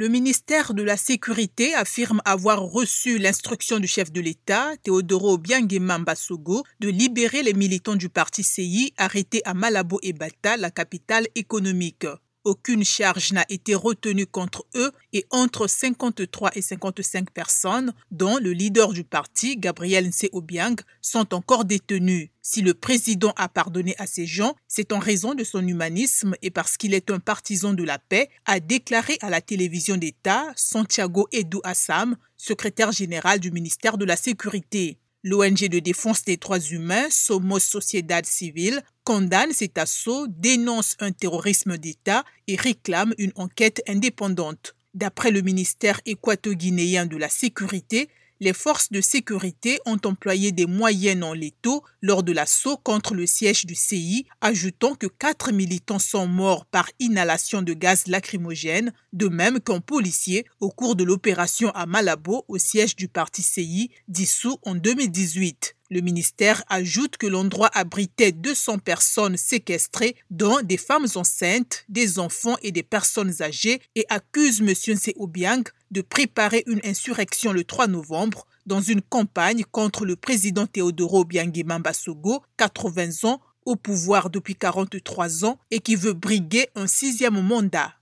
Le ministère de la Sécurité affirme avoir reçu l'instruction du chef de l'État, Teodoro Obiangema Mbasogo, de libérer les militants du parti CI arrêtés à Malabo et Bata, la capitale économique. Aucune charge n'a été retenue contre eux et entre 53 et 55 personnes, dont le leader du parti, Gabriel Nse Obiang, sont encore détenus. Si le président a pardonné à ces gens, c'est en raison de son humanisme et parce qu'il est un partisan de la paix, a déclaré à la télévision d'État Santiago Edu Assam, secrétaire général du ministère de la Sécurité. L'ONG de défense des droits humains, Somos Sociedad Civile, condamne cet assaut, dénonce un terrorisme d'État et réclame une enquête indépendante. D'après le ministère équato-guinéen de la Sécurité, les forces de sécurité ont employé des moyens non létaux lors de l'assaut contre le siège du CI, ajoutant que quatre militants sont morts par inhalation de gaz lacrymogène, de même qu'un policier au cours de l'opération à Malabo au siège du parti CI dissous en 2018. Le ministère ajoute que l'endroit abritait 200 personnes séquestrées, dont des femmes enceintes, des enfants et des personnes âgées, et accuse M. Nse Obiang de préparer une insurrection le 3 novembre dans une campagne contre le président Teodoro Obiangema Mbasogo, 80 ans, au pouvoir depuis 43 ans et qui veut briguer un sixième mandat.